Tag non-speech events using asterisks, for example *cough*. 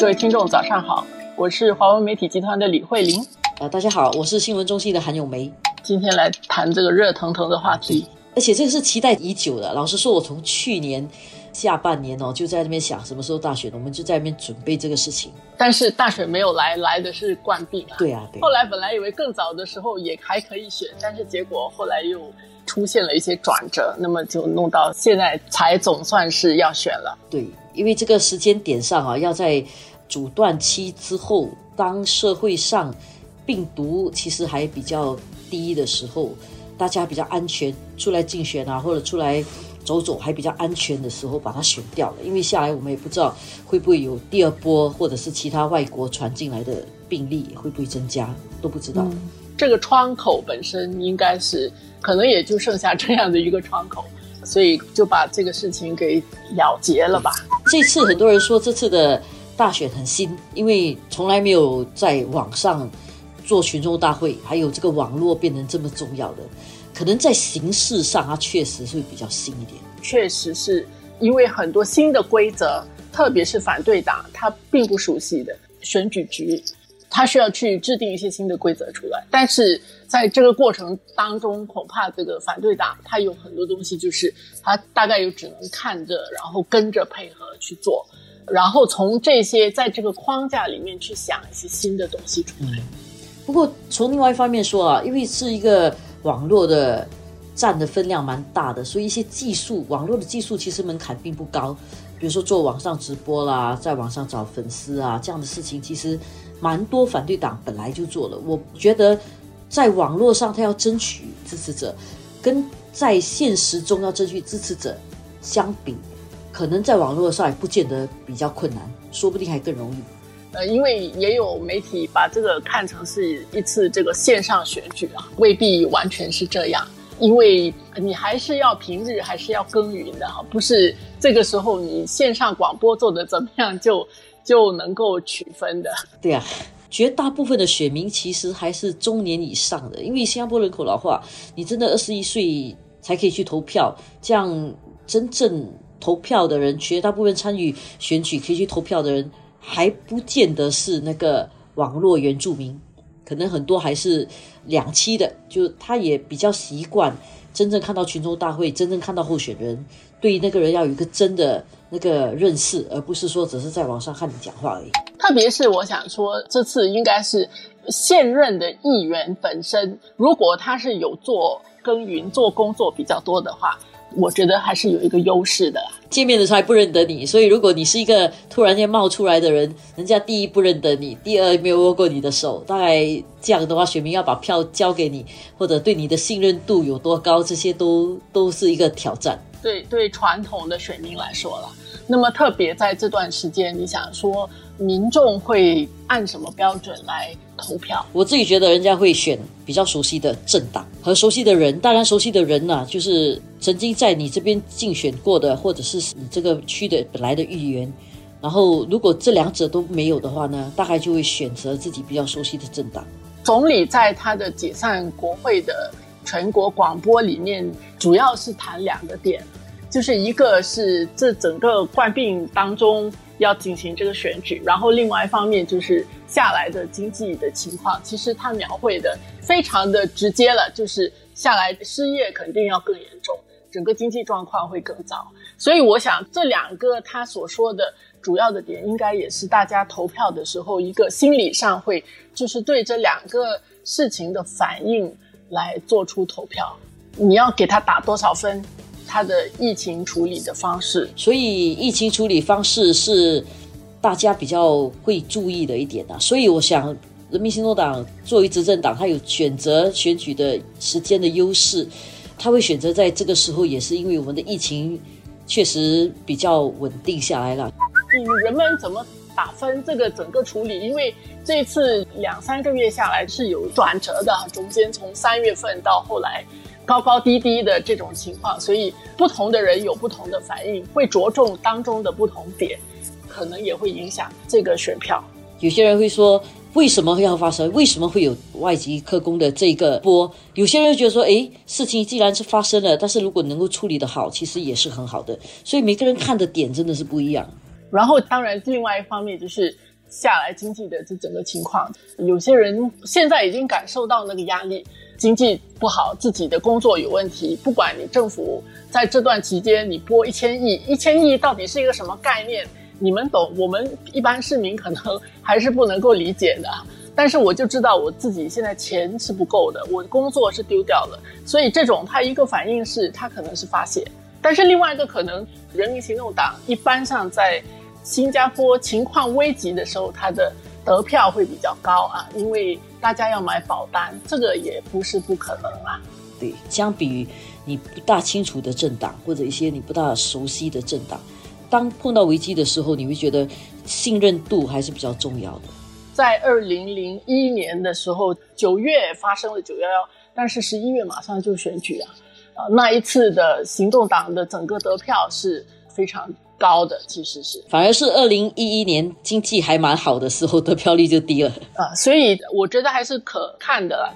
各位听众，早上好，我是华文媒体集团的李慧玲。呃，大家好，我是新闻中心的韩咏梅。今天来谈这个热腾腾的话题，而且这个是期待已久的。老实说，我从去年下半年哦，就在那边想什么时候大选，我们就在那边准备这个事情。但是大选没有来，来的是冠病啊。对啊，对。后来本来以为更早的时候也还可以选，但是结果后来又出现了一些转折，那么就弄到现在才总算是要选了。对，因为这个时间点上啊，要在阻断期之后，当社会上病毒其实还比较低的时候，大家比较安全出来竞选啊，或者出来走走还比较安全的时候，把它选掉了。因为下来我们也不知道会不会有第二波，或者是其他外国传进来的病例会不会增加，都不知道。这个窗口本身应该是可能也就剩下这样的一个窗口，所以就把这个事情给了结了吧。这次很多人说这次的。大选很新，因为从来没有在网上做群众大会，还有这个网络变成这么重要的，可能在形式上它确实是比较新一点。确实是因为很多新的规则，特别是反对党他并不熟悉的选举局，他需要去制定一些新的规则出来。但是在这个过程当中，恐怕这个反对党他有很多东西，就是他大概又只能看着，然后跟着配合去做。然后从这些在这个框架里面去想一些新的东西出来。不过从另外一方面说啊，因为是一个网络的占的分量蛮大的，所以一些技术网络的技术其实门槛并不高。比如说做网上直播啦，在网上找粉丝啊这样的事情，其实蛮多反对党本来就做了。我觉得在网络上他要争取支持者，跟在现实中要争取支持者相比。可能在网络上也不见得比较困难，说不定还更容易。呃，因为也有媒体把这个看成是一次这个线上选举啊，未必完全是这样。因为你还是要平日还是要耕耘的哈，不是这个时候你线上广播做的怎么样就 *laughs* 就能够取分的。对啊，绝大部分的选民其实还是中年以上的，因为新加坡人口老化，你真的二十一岁才可以去投票，这样真正。投票的人，绝大部分参与选举可以去投票的人，还不见得是那个网络原住民，可能很多还是两期的，就他也比较习惯真正看到群众大会，真正看到候选人，对那个人要有一个真的那个认识，而不是说只是在网上看你讲话而已。特别是我想说，这次应该是现任的议员本身，如果他是有做耕耘、做工作比较多的话。我觉得还是有一个优势的。见面的时候还不认得你，所以如果你是一个突然间冒出来的人，人家第一不认得你，第二没有握过你的手，大概这样的话，选民要把票交给你，或者对你的信任度有多高，这些都都是一个挑战。对对，传统的选民来说了，那么特别在这段时间，你想说民众会按什么标准来？投票，我自己觉得人家会选比较熟悉的政党和熟悉的人。当然，熟悉的人呢，就是曾经在你这边竞选过的，或者是你这个区的本来的议员。然后，如果这两者都没有的话呢，大概就会选择自己比较熟悉的政党。总理在他的解散国会的全国广播里面，主要是谈两个点，就是一个是这整个冠病当中要进行这个选举，然后另外一方面就是。下来的经济的情况，其实他描绘的非常的直接了，就是下来失业肯定要更严重，整个经济状况会更糟。所以我想这两个他所说的主要的点，应该也是大家投票的时候一个心理上会，就是对这两个事情的反应来做出投票。你要给他打多少分？他的疫情处理的方式，所以疫情处理方式是。大家比较会注意的一点啊，所以我想，人民行动党作为执政党，他有选择选举的时间的优势，他会选择在这个时候，也是因为我们的疫情确实比较稳定下来了。嗯，人们怎么打分这个整个处理？因为这次两三个月下来是有转折的，中间从三月份到后来高高低低的这种情况，所以不同的人有不同的反应，会着重当中的不同点。可能也会影响这个选票。有些人会说，为什么要发生？为什么会有外籍客工的这个波？有些人觉得说，哎，事情既然是发生了，但是如果能够处理的好，其实也是很好的。所以每个人看的点真的是不一样。然后，当然，另外一方面就是下来经济的这整个情况。有些人现在已经感受到那个压力，经济不好，自己的工作有问题。不管你政府在这段期间你拨一千亿，一千亿到底是一个什么概念？你们懂，我们一般市民可能还是不能够理解的。但是我就知道我自己现在钱是不够的，我的工作是丢掉了，所以这种他一个反应是他可能是发泄，但是另外一个可能，人民行动党一般上在新加坡情况危急的时候，他的得票会比较高啊，因为大家要买保单，这个也不是不可能啊。对，相比于你不大清楚的政党或者一些你不大熟悉的政党。当碰到危机的时候，你会觉得信任度还是比较重要的。在二零零一年的时候，九月发生了九幺幺，但是十一月马上就选举啊，啊，那一次的行动党的整个得票是非常高的，其实是反而是二零一一年经济还蛮好的时候，得票率就低了啊，所以我觉得还是可看的。